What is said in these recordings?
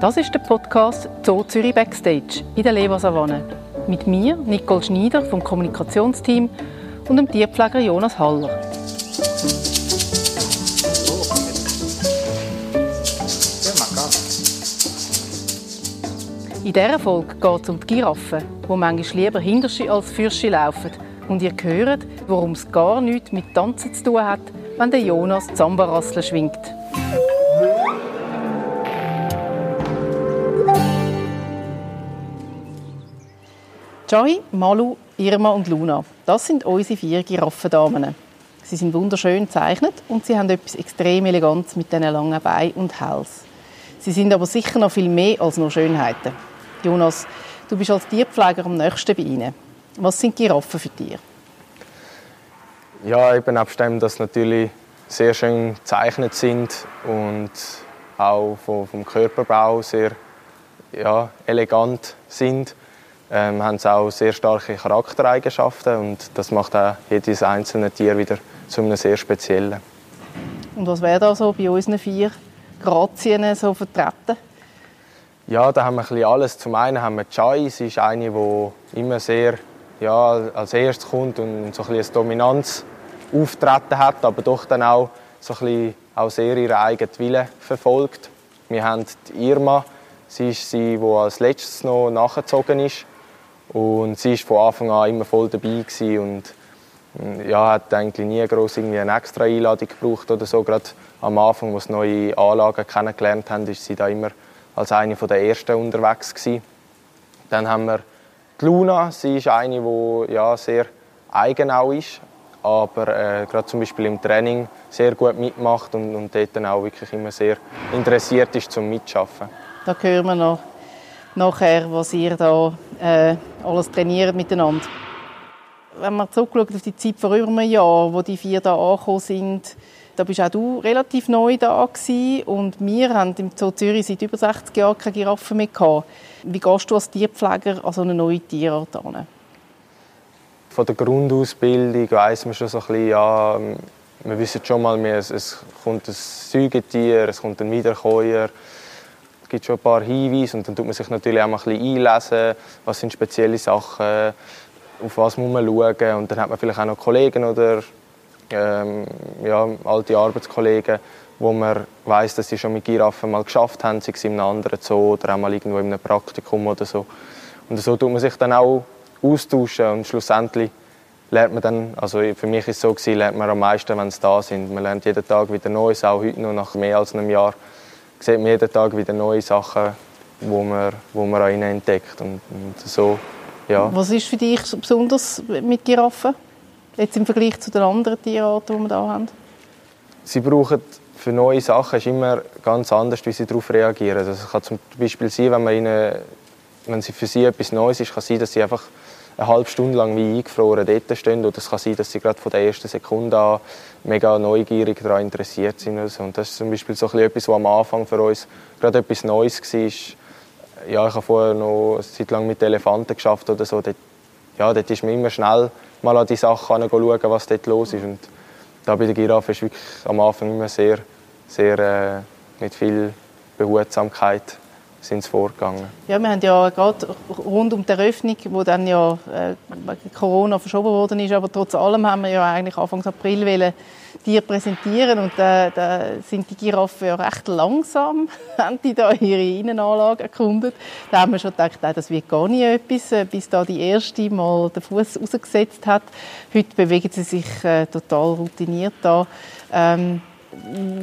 Das ist der Podcast Zoo Zürich Backstage in der Lewa Savanne. Mit mir, Nicole Schneider vom Kommunikationsteam und dem Tierpfleger Jonas Haller. In dieser Folge geht es um die Giraffen, die manchmal lieber Hinterschi als Fürschi laufen. Und ihr hört, warum es gar nichts mit Tanzen zu tun hat, wenn der Jonas Zambarassel schwingt. Joy, Malu, Irma und Luna. Das sind unsere vier Giraffendamen. Sie sind wunderschön gezeichnet und sie haben etwas extrem Elegantes mit diesen langen Beinen und Hals. Sie sind aber sicher noch viel mehr als nur Schönheiten. Jonas, du bist als Tierpfleger am nächsten bei Ihnen. Was sind Giraffen für Tiere? Ja, eben dem, dass sie natürlich sehr schön gezeichnet sind und auch vom, vom Körperbau sehr ja, elegant sind, ähm, haben sie auch sehr starke Charaktereigenschaften und das macht auch jedes einzelne Tier wieder zu einem sehr speziellen. Und was wäre da so bei unseren vier Grazien so vertreten? Ja, da haben wir ein alles. Zum einen haben wir Chai, sie ist eine, die immer sehr ja, als erstes kommt und so ein, ein Dominanz auftreten hat, aber doch dann auch so ein bisschen auch sehr ihren eigenen Willen verfolgt. Wir haben die Irma, sie ist sie, die als letztes noch nachgezogen ist und sie ist von Anfang an immer voll dabei und ja, hat eigentlich nie groß irgendwie eine extra Einladung gebraucht oder so. Gerade am Anfang, wo sie neue Anlagen kennengelernt haben, ist sie da immer als eine der ersten unterwegs gewesen. Dann haben wir die Luna. Sie ist eine, die ja, sehr eigenau ist, aber äh, gerade zum Beispiel im Training sehr gut mitmacht und, und dort dann auch wirklich immer sehr interessiert ist zum Mitschaffen. Da hören wir noch nachher, was ihr da äh, alles trainiert miteinander. Wenn man zurückschaut auf die Zeit vor über einem Jahr, wo die vier da angekommen sind, da bist auch du relativ neu da gewesen. und wir haben im Zoo Zürich seit über 60 Jahren keine Giraffen mehr gehabt. Wie gehst du als Tierpfleger an so eine neue Tierart an? Von der Grundausbildung weiss man schon so ein bisschen, ja, wir wissen schon mal, es, es kommt ein Säugetier, es kommt ein Wiederkäuer. Es gibt schon ein paar Hinweise und dann tut man sich natürlich auch mal ein bisschen einlesen, was sind spezielle Sachen, auf was muss man schauen und dann hat man vielleicht auch noch Kollegen oder ähm, ja, alte Arbeitskollegen, wo man weiß, dass sie schon mit Giraffen mal geschafft haben, sei es in einem anderen Zoo oder auch mal irgendwo in einem Praktikum oder so. Und so tut man sich dann auch austauschen und schlussendlich lernt man dann, also für mich ist es so gewesen, lernt man am meisten, wenn sie da sind. Man lernt jeden Tag wieder Neues, auch heute noch nach mehr als einem Jahr sieht man jeden Tag wieder neue Sachen, wo man, wo man an entdeckt und, und so, ja. Was ist für dich besonders mit Giraffen? Jetzt im Vergleich zu den anderen Tierarten, die wir hier haben? Sie brauchen für neue Sachen ist immer ganz anders, wie sie darauf reagieren. Also kann zum Beispiel sein, wenn, man ihnen, wenn sie für sie etwas Neues ist, kann sein, dass sie einfach eine halbe Stunde lang wie eingefroren dort stehen. Oder es kann sein, dass sie gerade von der ersten Sekunde an mega neugierig daran interessiert sind. Und das ist zum Beispiel so etwas, was am Anfang für uns gerade etwas Neues war. Ja, ich habe vorher noch eine Zeit lang mit Elefanten geschafft oder so. Dort, ja, dort ist man immer schnell mal an die Sachen schauen, was dort los ist. Und da bei der Giraffe ist wirklich am Anfang immer sehr, sehr äh, mit viel Behutsamkeit sind sie vorgegangen. Ja, wir haben ja gerade rund um die Eröffnung, wo dann ja äh, Corona verschoben worden ist, aber trotz allem haben wir ja eigentlich Anfang April wollen, die präsentieren und da, da sind die Giraffen ja recht langsam, haben die da ihre Innenanlage erkundet. Da haben wir schon gedacht, nein, das wird gar nicht etwas, äh, bis da die erste mal den Fuß rausgesetzt hat. Heute bewegen sie sich äh, total routiniert da. Ähm,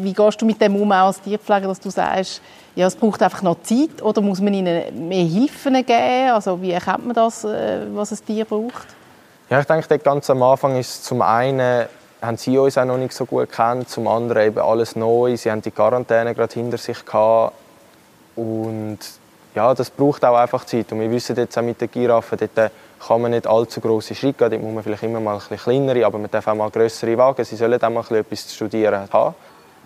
wie gehst du mit dem um als Tierpfleger, dass du sagst, ja, es braucht einfach noch Zeit oder muss man ihnen mehr Hilfen geben? Also wie erkennt man das, äh, was ein Tier braucht? Ja, ich denke, ganz am Anfang ist zum einen haben sie uns auch noch nicht so gut kennt, zum anderen eben alles neu. Sie haben die Quarantäne gerade hinter sich gehabt und ja, das braucht auch einfach Zeit. Und wir wissen jetzt auch mit den Giraffen, dort kann man nicht allzu große Schritte gehen. Dort muss man vielleicht immer mal ein bisschen kleinere, aber man darf auch mal größere wagen. Sie sollen auch mal etwas zu studieren haben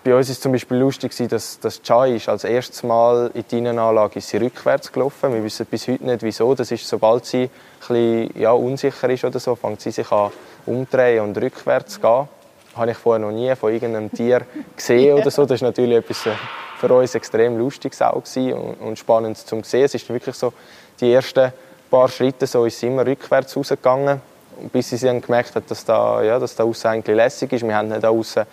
bei uns ist zum Beispiel lustig, dass, dass Chai ist als erstes Mal in die Innenanlage ist sie rückwärts gelaufen. Wir wissen bis heute nicht, wieso. Das ist, sobald sie ein bisschen, ja, unsicher ist oder so, fängt sie sich an umdrehen und rückwärts zu gehen. Das habe ich vorher noch nie von irgendeinem Tier gesehen oder so. Das ist natürlich etwas für uns extrem lustiges auch und, und spannend zu sehen. Es ist wirklich so, die ersten paar Schritte so ist sie immer rückwärts rausgegangen, bis sie dann gemerkt hat, dass da, ja, dass da eigentlich lässig ist. Wir haben nicht da außen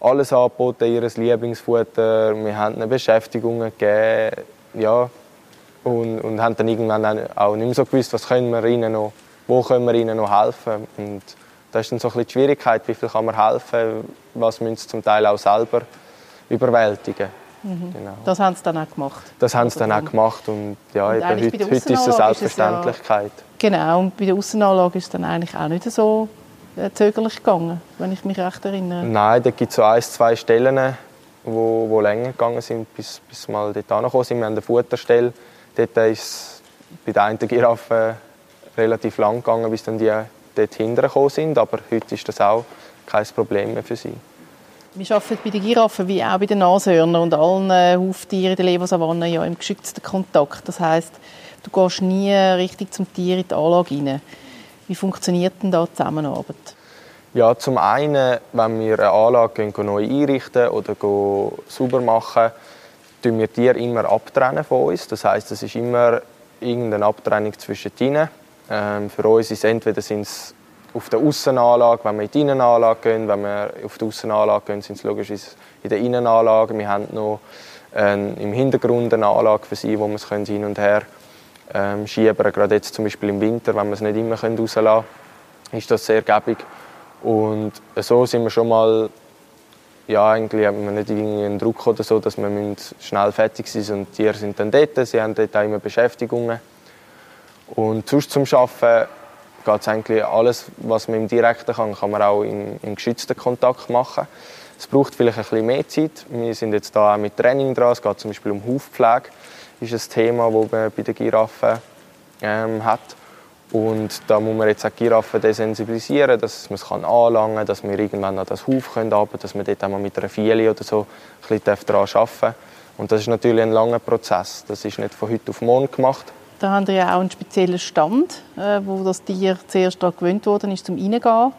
alles angeboten, ihr Lieblingsfutter. Wir haben ihnen Beschäftigungen gegeben. Ja, und, und haben dann irgendwann auch nicht mehr so gewusst, was können wir ihnen noch, wo können wir ihnen noch helfen. Und das ist dann so ein bisschen die Schwierigkeit, wie viel kann man helfen, was müssen sie zum Teil auch selber überwältigen. Mhm. Genau. Das haben sie dann auch gemacht? Das haben sie dann auch gemacht und ja, und eben heute, heute ist es eine Selbstverständlichkeit. Ja, genau, und bei der Aussenanlage ist es dann eigentlich auch nicht so äh, zögerlich gegangen, wenn ich mich recht erinnere. Nein, da gibt es so ein, zwei Stellen, wo, wo länger gegangen sind, bis, bis wir mal dort angekommen sind. Wir haben eine Futterstelle, dort ist bei der einen Giraffe relativ lang gegangen, bis dann die dort hinterher sind, aber heute ist das auch kein Problem mehr für sie. Wir arbeiten bei den Giraffen wie auch bei den Nashörnern und allen äh, Huftieren in der Lebersavanne ja im geschützten Kontakt. Das heißt, du gehst nie richtig zum Tier in die Anlage rein. Wie funktioniert denn da die Zusammenarbeit? Ja, zum einen, wenn wir eine Anlage neu einrichten oder sauber machen, tun wir Tiere immer abtrennen von uns. Das heißt, es ist immer irgendeine Abtrennung zwischen ihnen. Ähm, für uns ist es entweder sind's auf der Aussenanlage, wenn wir in die Innenanlage gehen, wenn wir auf die Aussenanlage gehen, sind es logisch in der Innenanlage. Wir haben noch ähm, im Hintergrund eine Anlage für sie, wo wir es hin und her ähm, schieben Gerade jetzt zum Beispiel im Winter, wenn wir es nicht immer rauslassen können, ist das sehr gäbig. Und so sind wir schon mal, ja, eigentlich haben wir nicht irgendwie einen Druck oder so, dass wir schnell fertig sind und die Tiere sind dann dort, sie haben dort auch immer Beschäftigungen. Und sonst zum Arbeiten geht eigentlich alles, was man im Direkten kann, kann man auch im, im geschützten Kontakt machen. Es braucht vielleicht ein bisschen mehr Zeit. Wir sind jetzt da auch mit Training dran. Es geht zum Beispiel um Hufpflege ist ein Thema, das man bei den Giraffen ähm, hat. Und da muss man jetzt auch die Giraffen desensibilisieren, dass man es anlangen kann, dass wir irgendwann an das Huf können, dass man dort einmal mit einer Fiele oder so ein bisschen daran arbeiten darf. Und das ist natürlich ein langer Prozess. Das ist nicht von heute auf morgen gemacht. Da haben wir ja auch einen speziellen Stand, äh, wo das Tier zuerst gewöhnt worden ist, zum Reingehen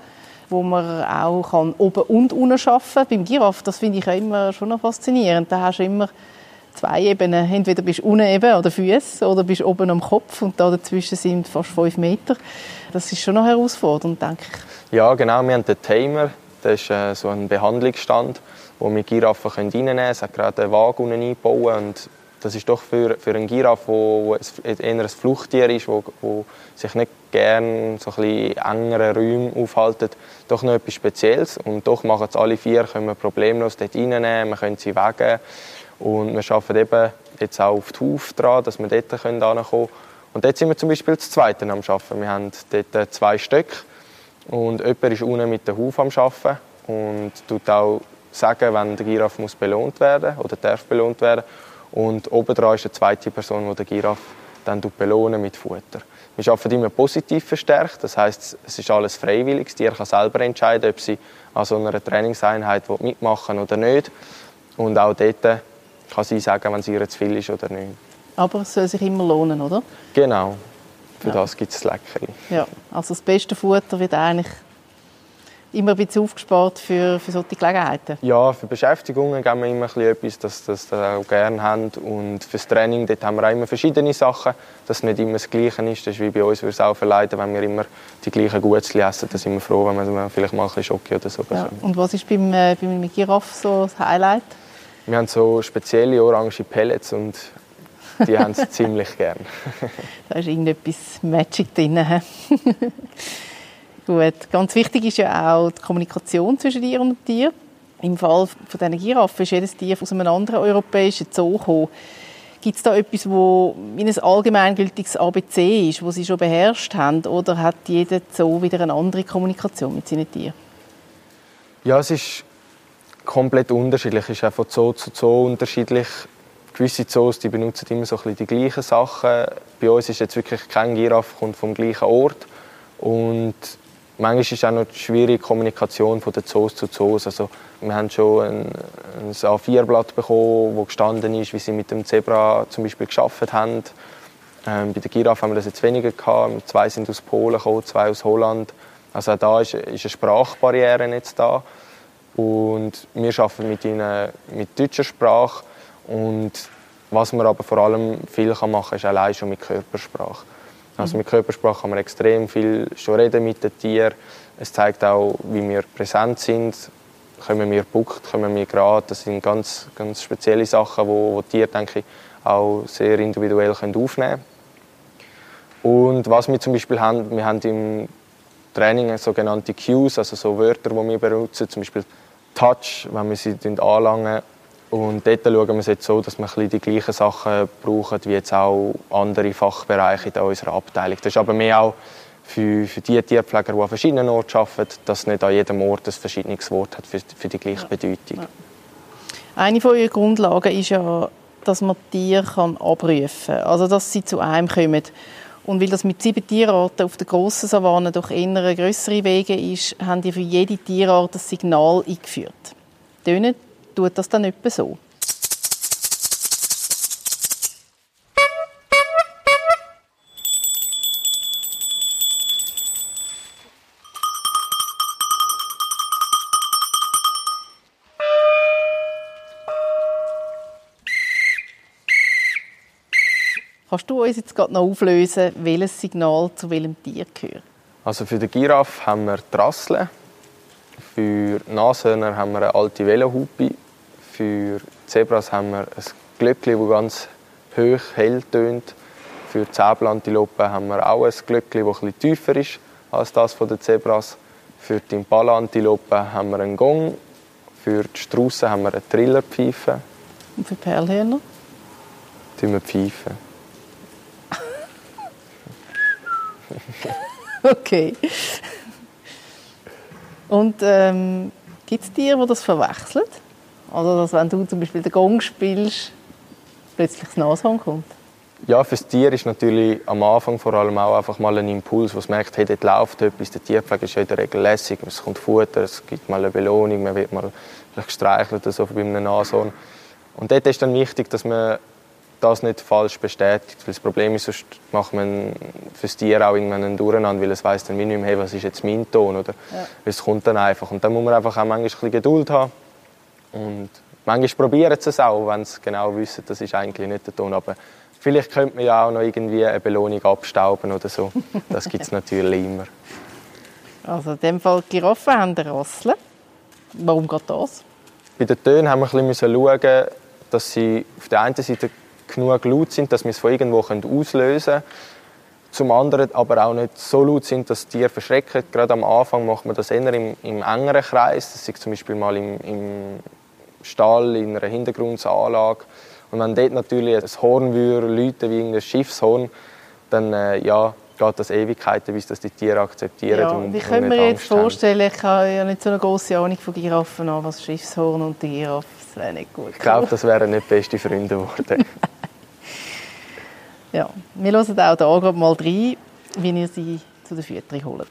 wo man auch kann oben und unten arbeiten kann. Beim Giraffe, das finde ich immer schon noch faszinierend. Da hast du immer zwei Ebenen. Entweder bist du unten eben an den Füßen oder bist oben am Kopf und da dazwischen sind fast fünf Meter. Das ist schon noch herausfordernd, denke ich. Ja, genau. Wir haben den Timer. Das ist äh, so ein Behandlungsstand, wo wir Giraffen reinnehmen können. Es hat gerade einen Wagen eingebaut und das ist doch für, für einen Giraffe, wo, eher ein Fluchttier ist, wo, wo sich nicht gerne so ein engeren Räumen aufhalten, doch noch etwas Spezielles. Und doch machen es alle vier, können wir problemlos dort reinnehmen, wir können sie wegen. Und wir arbeiten eben jetzt auch auf die Huf dran, dass wir dort hinkommen können. Und dort sind wir zum Beispiel das Zweite am Arbeiten. Wir haben dort zwei Stück und jemand ist unten mit dem Huf am Arbeiten und tut auch sagen, wenn der Giraffe muss belohnt werden oder darf belohnt werden. Und obendran ist eine zweite Person, die der Giraffe dann belohnen mit Futter. Wir arbeiten immer positiv verstärkt, das heißt, es ist alles freiwillig. Das Tier kann selber entscheiden, ob sie an so einer Trainingseinheit mitmachen oder nicht. Und auch dort kann sie sagen, wenn es ihr zu viel ist oder nicht. Aber es soll sich immer lohnen, oder? Genau. Für ja. das gibt es Leckerli. Ja, also das beste Futter wird eigentlich immer ein bisschen aufgespart für, für solche Gelegenheiten? Ja, für Beschäftigungen geben wir immer etwas, das, das sie auch gerne haben. Und fürs Training dort haben wir auch immer verschiedene Sachen, dass es nicht immer das Gleiche ist. Das ist wie bei uns, würde es auch verleiten, wenn wir immer die gleichen Gutzli essen. Da sind wir froh, wenn wir vielleicht mal ein bisschen Schoki oder so ja. Und was ist beim, äh, beim Giraffe so das Highlight? Wir haben so spezielle orange Pellets und die haben es ziemlich gern. da ist irgendetwas Magic drin. Gut, ganz wichtig ist ja auch die Kommunikation zwischen dir und dem Tier. Im Fall von diesen Giraffen ist jedes Tier aus einem anderen europäischen Zoo gekommen. Gibt es da etwas, wie ein allgemeingültiges ABC ist, wo sie schon beherrscht haben, oder hat jeder Zoo wieder eine andere Kommunikation mit seinen Tieren? Ja, es ist komplett unterschiedlich. Es ist auch von Zoo zu Zoo unterschiedlich. Gewisse Zoos die benutzen immer so ein die gleichen Sachen. Bei uns ist jetzt wirklich kein Giraffe kommt vom gleichen Ort und manchmal ist auch noch schwierige Kommunikation von den Zoos zu Zoos. Also, wir haben schon ein, ein A4-Blatt bekommen, wo gestanden ist, wie sie mit dem Zebra zum Beispiel geschafft haben. Ähm, bei der Giraffe haben wir das jetzt weniger gehabt. Zwei sind aus Polen gekommen, zwei aus Holland. Also auch da ist, ist eine Sprachbarriere jetzt da. Und wir arbeiten mit ihnen mit deutscher Sprache. Und was man aber vor allem viel machen kann, ist allein schon mit Körpersprache. Also mit Körpersprache kann man extrem viel schon reden mit den Tieren. Es zeigt auch, wie wir präsent sind. Kommen wir buckt, kommen wir gerade. Das sind ganz, ganz spezielle Sachen, wo, wo die Tiere, denke ich, auch sehr individuell können aufnehmen können. Und was wir zum Beispiel haben, wir haben im Training sogenannte Cues, also so Wörter, die wir benutzen, zum Beispiel Touch, wenn wir sie anlangen. Und dort schauen wir es jetzt so, dass wir die gleichen Sachen brauchen, wie jetzt auch andere Fachbereiche in unserer Abteilung. Das ist aber mehr auch für, für die Tierpfleger, die an verschiedenen Orten arbeiten, dass nicht an jedem Ort ein verschiedenes Wort hat für, für die gleiche Bedeutung. Ja. Eine von euren Grundlagen ist ja, dass man Tiere abrufen kann. Also, dass sie zu einem kommen. Und weil das mit sieben Tierarten auf der grossen Savanne durch eher grössere Wege ist, haben die für jede Tierart ein Signal eingeführt. Tönen tut das dann etwa so. Kannst du uns jetzt gerade noch auflösen, welches Signal zu welchem Tier gehört? Also für die Giraffe haben wir die Rassel, für Nashörner haben wir eine alte Velohupe, für Zebras haben wir ein Glöckchen, das ganz hoch, hell tönt. Für die Zäbelantilopen haben wir auch ein Glöckchen, das etwas tiefer ist als das der Zebras. Für die Impala-Antilopen haben wir einen Gong. Für die Straussen haben wir eine Trillerpfeife. Und für Perlhörner? Tun wir pfeifen. okay. Und ähm, gibt es Tiere, die das verwechseln? Also, dass wenn du zum Beispiel den Gong spielst, plötzlich das Nashorn kommt? Ja, für das Tier ist natürlich am Anfang vor allem auch einfach mal ein Impuls, was merkt, hey, dort läuft etwas, der Tierpflege ist ja in der Regel lässig, es kommt Futter, es gibt mal eine Belohnung, man wird mal gestreichelt oder so bei einem Nashorn. Und dort ist dann wichtig, dass man das nicht falsch bestätigt. Weil das Problem ist, sonst macht man fürs Tier auch irgendwann einen Durcheinander, weil es weiß dann wie nicht mehr, hey, was ist jetzt mein Ton, oder? Ja. Es kommt dann einfach. Und dann muss man einfach auch manchmal ein bisschen Geduld haben. Und manchmal probieren sie es auch, wenn sie genau wissen, das ist eigentlich nicht der Ton. Aber vielleicht könnte man ja auch noch irgendwie eine Belohnung abstauben oder so. Das gibt es natürlich immer. Also in dem Fall Giraffen haben Rasseln. Warum geht das? Bei den Tönen haben wir ein bisschen schauen, dass sie auf der einen Seite genug laut sind, dass wir es von irgendwo auslösen können. Zum anderen aber auch nicht so laut sind, dass die Tiere verschrecken. Gerade am Anfang macht man das eher im, im engeren Kreis. Das ist zum Beispiel mal im, im Stall, in einer Hintergrundanlage. Und wenn dort natürlich ein Horn würde, wie ein Schiffshorn, dann äh, ja, geht das Ewigkeiten, bis das die Tiere akzeptieren. Ja, und, wie können wir jetzt vorstellen, ich habe ja nicht so eine große Ahnung von Giraffen an, was Schiffshorn und die Giraffe, das wäre nicht gut. Ich glaube, das wären nicht beste Freunde geworden. Ja, wir hören auch da gerade mal rein, wie ihr sie zu der Fütterung holt.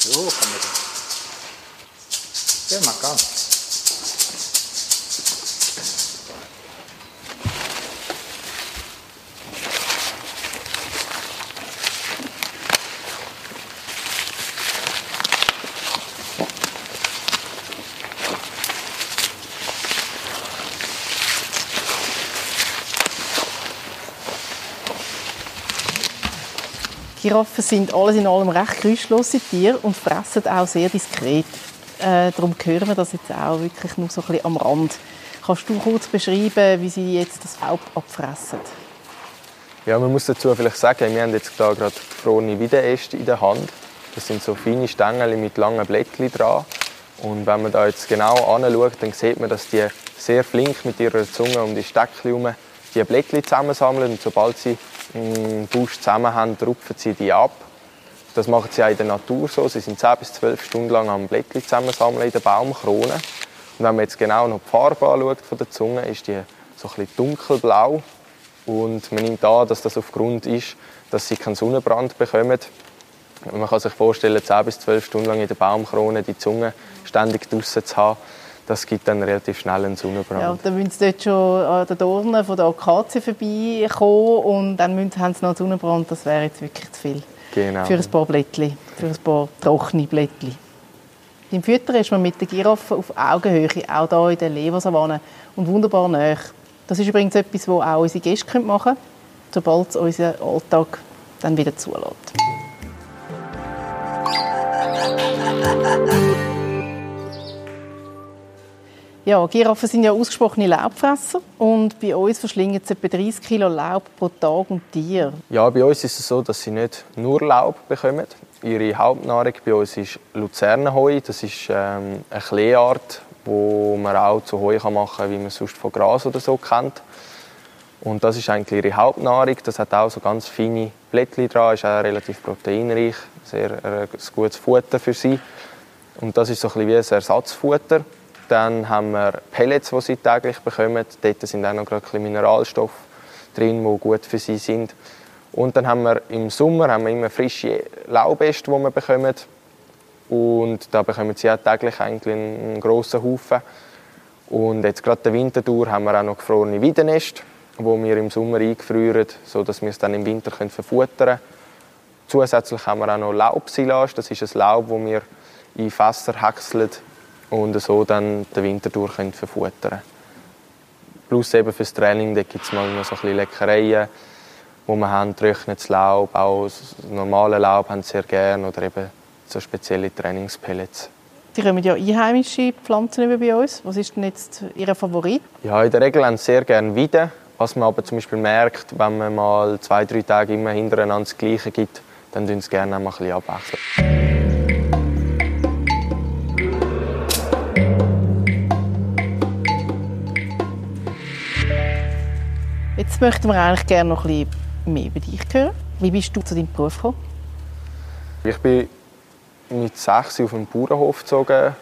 So, mit. Ja, mach ganz. Giraffen sind alles in allem recht geräuschlose Tiere und fressen auch sehr diskret. Äh, darum hören wir das jetzt auch wirklich nur so ein bisschen am Rand. Kannst du kurz beschreiben, wie sie jetzt das Laub abfressen? Ja, man muss dazu vielleicht sagen, wir haben jetzt da gerade gefrorene Weidenäste in der Hand. Das sind so feine Stängel mit langen Blättchen dran. Und wenn man da jetzt genau anschaut, dann sieht man, dass die sehr flink mit ihrer Zunge um die Steckchen herum die Blättchen zusammensammeln. Und sobald sie im Busch zusammen haben, rupfen sie die ab. Das machen sie auch in der Natur so. Sie sind 10 bis 12 Stunden lang am Blättchen zusammensammeln in der Baumkrone. Und wenn man jetzt genau noch die Farbe anschaut von der Zunge, ist die so ein bisschen dunkelblau. Und man nimmt an, dass das aufgrund ist, dass sie keinen Sonnenbrand bekommen. Man kann sich vorstellen, 10 bis 12 Stunden lang in der Baumkrone die Zunge ständig draussen zu haben, das gibt dann relativ schnell einen Sonnenbrand. Ja, dann müssen sie dort schon an den Dornen von der Akazie vorbeikommen und dann haben sie noch einen Sonnenbrand. Das wäre jetzt wirklich zu viel. Genau. Für ein paar Blättchen, für ein paar trockene Blättchen. Beim Füttern ist man mit der Giraffe auf Augenhöhe, auch hier in der Leversavanne und wunderbar nah. Das ist übrigens etwas, was auch unsere Gäste machen können, sobald es unseren Alltag dann wieder zulässt. Ja, Giraffen sind ja ausgesprochene Laubfresser und bei uns verschlingen sie etwa 30 Kilo Laub pro Tag und Tier. Ja, bei uns ist es so, dass sie nicht nur Laub bekommen. Ihre Hauptnahrung bei uns ist Luzernenheu. Das ist ähm, eine Kleeart, wo man auch zu Heu machen kann, wie man es sonst von Gras oder so kennt. Und das ist eigentlich ihre Hauptnahrung. Das hat auch so ganz feine Blättchen dran, ist auch relativ proteinreich, sehr äh, gutes Futter für sie. Und das ist so ein bisschen wie ein Ersatzfutter. Dann haben wir Pellets, die sie täglich bekommen. Dort sind auch noch gerade Mineralstoffe drin, die gut für sie sind. Und dann haben wir im Sommer haben wir immer frische Laubäste, die wir bekommen. Und da bekommen sie auch täglich eigentlich einen grossen Haufen. Und jetzt gerade der Winter durch haben wir auch noch gefrorene Weidenäste, die wir im Sommer eingefrieren, sodass wir es dann im Winter verfuttern können. Zusätzlich haben wir auch noch Laubsilage. Das ist ein Laub, das wir in Fässer häckseln und so dann den Winter durch können verfuttern Plus eben fürs Training, da gibt es mal noch so ein bisschen Leckereien, wo wir haben, trocknetes Laub, auch das normale Laub haben sie sehr gerne oder eben so spezielle Trainingspellets. Sie kommen ja einheimische Pflanzen über bei uns. Was ist denn jetzt Ihr Favorit? Ja, in der Regel haben sie sehr gerne Weiden. Was man aber zum Beispiel merkt, wenn man mal zwei, drei Tage immer hintereinander das Gleiche gibt, dann tun sie gerne mal ein bisschen abwechseln. Jetzt möchten wir eigentlich gerne noch ein bisschen mehr über dich hören. Wie bist du zu deinem Beruf gekommen? Ich bin mit sechs auf einen Bauernhof gezogen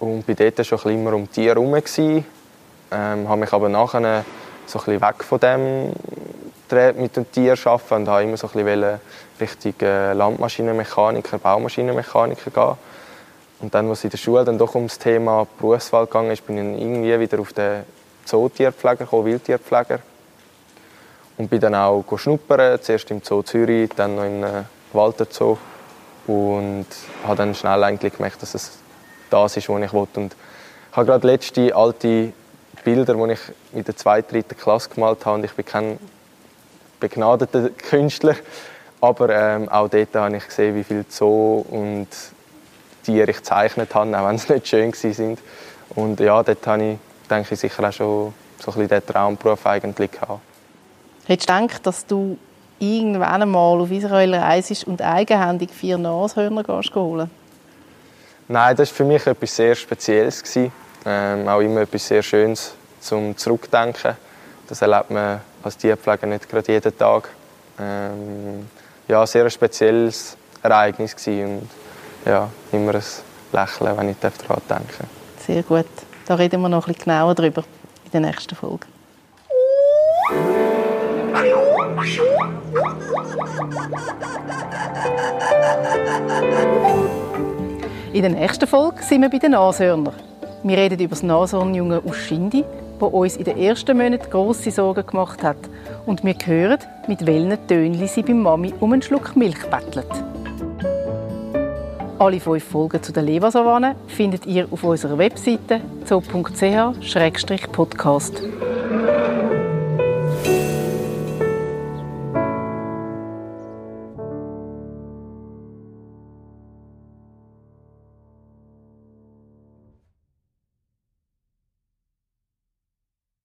und war dort schon immer um Tiere herum. Ähm, habe mich aber nachher so ein bisschen weg von dem mit dem Tier arbeiten und habe immer so ein bisschen Richtung äh, Landmaschinenmechaniker, Baumaschinenmechaniker gehen. Und dann, als in der Schule dann doch ums Thema Berufswahl ging, bin ich irgendwie wieder auf den Zootierpfleger gekommen, Wildtierpfleger. Und bin dann auch schnuppern, zuerst im Zoo Zürich, dann noch im Walter Zoo. Und habe dann schnell eigentlich gemerkt, dass es das ist, was ich wollte. Und ich habe gerade letzte alte Bilder, die ich in der zweiten, dritten Klasse gemalt habe. Und ich bin kein begnadeter Künstler. Aber ähm, auch dort habe ich gesehen, wie viel Zoo und Tiere ich gezeichnet habe, auch wenn sie nicht schön waren. Und ja, dort habe ich, denke ich, sicher auch schon so ein bisschen den Traumberuf eigentlich gehabt. Hättest du gedacht, dass du irgendwann einmal auf Israel reist und eigenhändig vier Nashörner gehst holen? Nein, das war für mich etwas sehr Spezielles. Ähm, auch immer etwas sehr Schönes zum Zurückdenken. Das erlebt man als Tierpfleger nicht gerade jeden Tag. Ähm, ja, sehr ein spezielles Ereignis und ja, immer ein Lächeln, wenn ich daran denke. Sehr gut. Da reden wir noch ein bisschen genauer drüber in der nächsten Folge. In der nächsten Folge sind wir bei den Nashörnern. Wir reden über das Nashornjunge Uschindi, das uns in den ersten Monaten grosse Sorgen gemacht hat. Und wir hören, mit welchen Tönen sie beim Mami um einen Schluck Milch bettelt. Alle fünf Folgen zu der Lebersavanne findet ihr auf unserer Webseite zoo.ch-podcast.